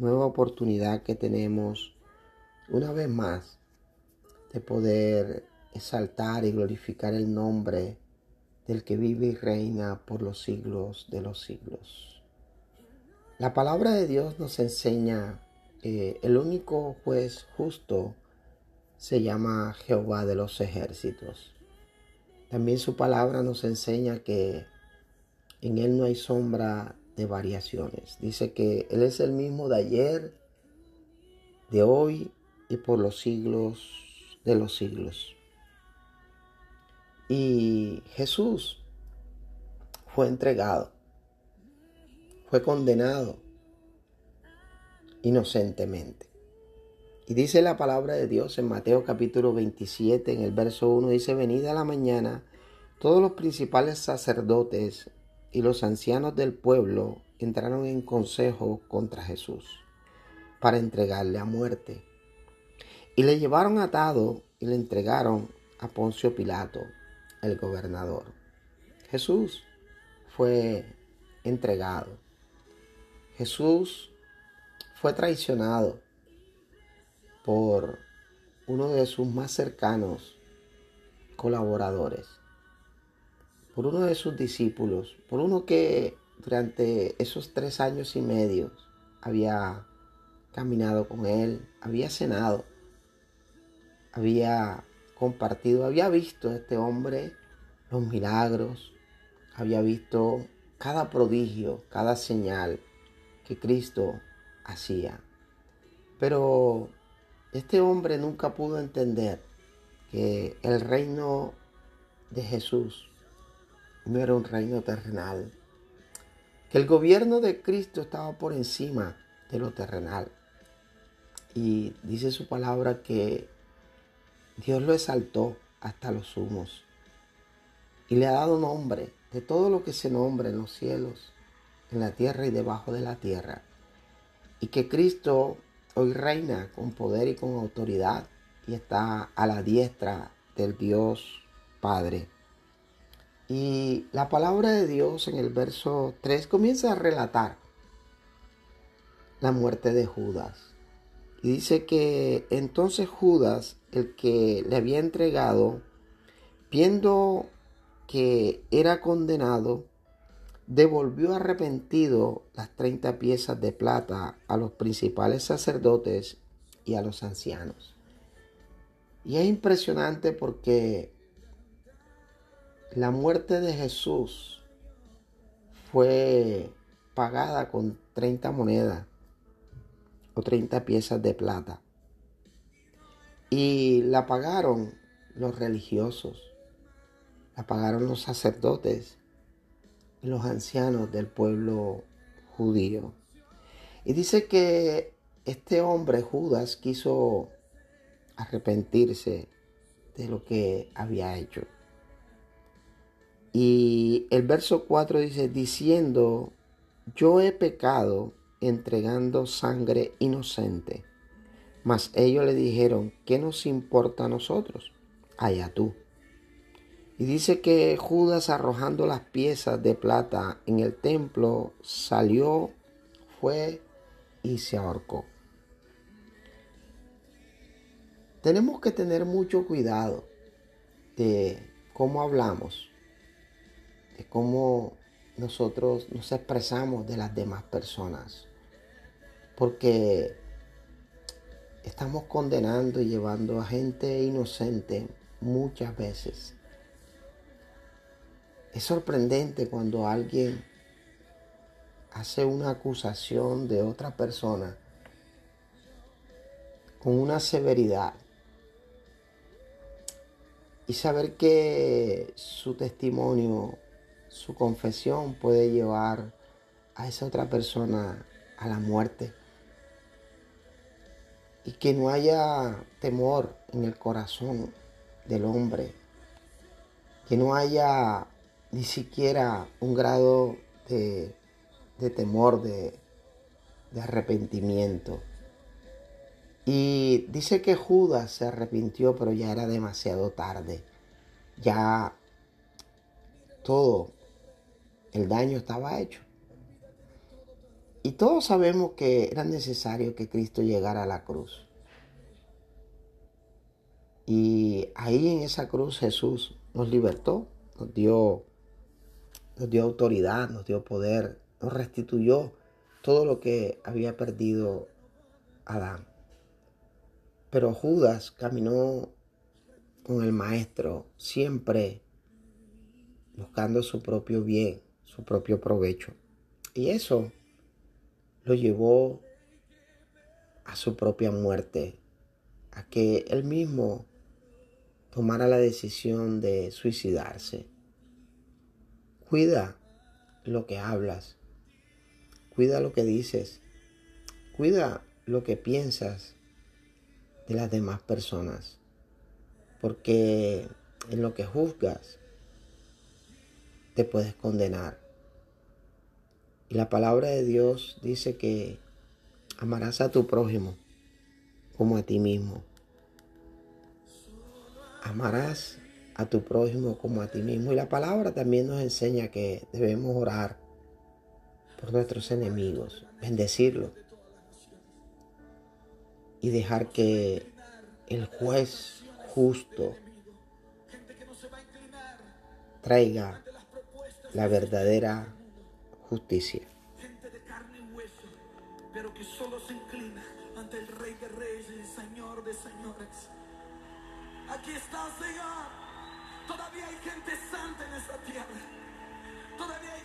nueva oportunidad que tenemos una vez más de poder exaltar y glorificar el nombre del que vive y reina por los siglos de los siglos. La palabra de Dios nos enseña que el único juez justo se llama Jehová de los ejércitos. También su palabra nos enseña que en Él no hay sombra de variaciones. Dice que Él es el mismo de ayer, de hoy y por los siglos de los siglos. Y Jesús fue entregado, fue condenado inocentemente. Y dice la palabra de Dios en Mateo capítulo 27, en el verso 1, dice, venida a la mañana, todos los principales sacerdotes y los ancianos del pueblo entraron en consejo contra Jesús para entregarle a muerte. Y le llevaron atado y le entregaron a Poncio Pilato, el gobernador. Jesús fue entregado. Jesús fue traicionado por uno de sus más cercanos colaboradores por uno de sus discípulos, por uno que durante esos tres años y medio había caminado con él, había cenado, había compartido, había visto a este hombre los milagros, había visto cada prodigio, cada señal que Cristo hacía. Pero este hombre nunca pudo entender que el reino de Jesús no era un reino terrenal, que el gobierno de Cristo estaba por encima de lo terrenal. Y dice su palabra que Dios lo exaltó hasta los humos y le ha dado nombre de todo lo que se nombra en los cielos, en la tierra y debajo de la tierra. Y que Cristo hoy reina con poder y con autoridad y está a la diestra del Dios Padre. Y la palabra de Dios en el verso 3 comienza a relatar la muerte de Judas. Y dice que entonces Judas, el que le había entregado, viendo que era condenado, devolvió arrepentido las 30 piezas de plata a los principales sacerdotes y a los ancianos. Y es impresionante porque la muerte de Jesús fue pagada con 30 monedas o 30 piezas de plata. Y la pagaron los religiosos, la pagaron los sacerdotes y los ancianos del pueblo judío. Y dice que este hombre, Judas, quiso arrepentirse de lo que había hecho. Y el verso 4 dice, diciendo, yo he pecado entregando sangre inocente. Mas ellos le dijeron, ¿qué nos importa a nosotros? Allá tú. Y dice que Judas arrojando las piezas de plata en el templo salió, fue y se ahorcó. Tenemos que tener mucho cuidado de cómo hablamos cómo nosotros nos expresamos de las demás personas. Porque estamos condenando y llevando a gente inocente muchas veces. Es sorprendente cuando alguien hace una acusación de otra persona con una severidad y saber que su testimonio su confesión puede llevar a esa otra persona a la muerte. y que no haya temor en el corazón del hombre, que no haya ni siquiera un grado de, temor, de, de arrepentimiento. Y dice que Judas se arrepintió, pero ya era demasiado tarde. Ya todo el daño estaba hecho. Y todos sabemos que era necesario que Cristo llegara a la cruz. Y ahí en esa cruz Jesús nos libertó, nos dio, nos dio autoridad, nos dio poder, nos restituyó todo lo que había perdido Adán. Pero Judas caminó con el maestro siempre buscando su propio bien, su propio provecho. Y eso lo llevó a su propia muerte, a que él mismo tomara la decisión de suicidarse. Cuida lo que hablas, cuida lo que dices, cuida lo que piensas de las demás personas, porque en lo que juzgas te puedes condenar. Y la palabra de Dios dice que amarás a tu prójimo como a ti mismo. Amarás a tu prójimo como a ti mismo. Y la palabra también nos enseña que debemos orar por nuestros enemigos, bendecirlos y dejar que el juez justo traiga la verdadera justicia. Gente de carne y hueso, pero que solo se inclina ante el Rey de Reyes Señor de Señores. Aquí está, Señor. Todavía hay gente santa en esta tierra. Todavía hay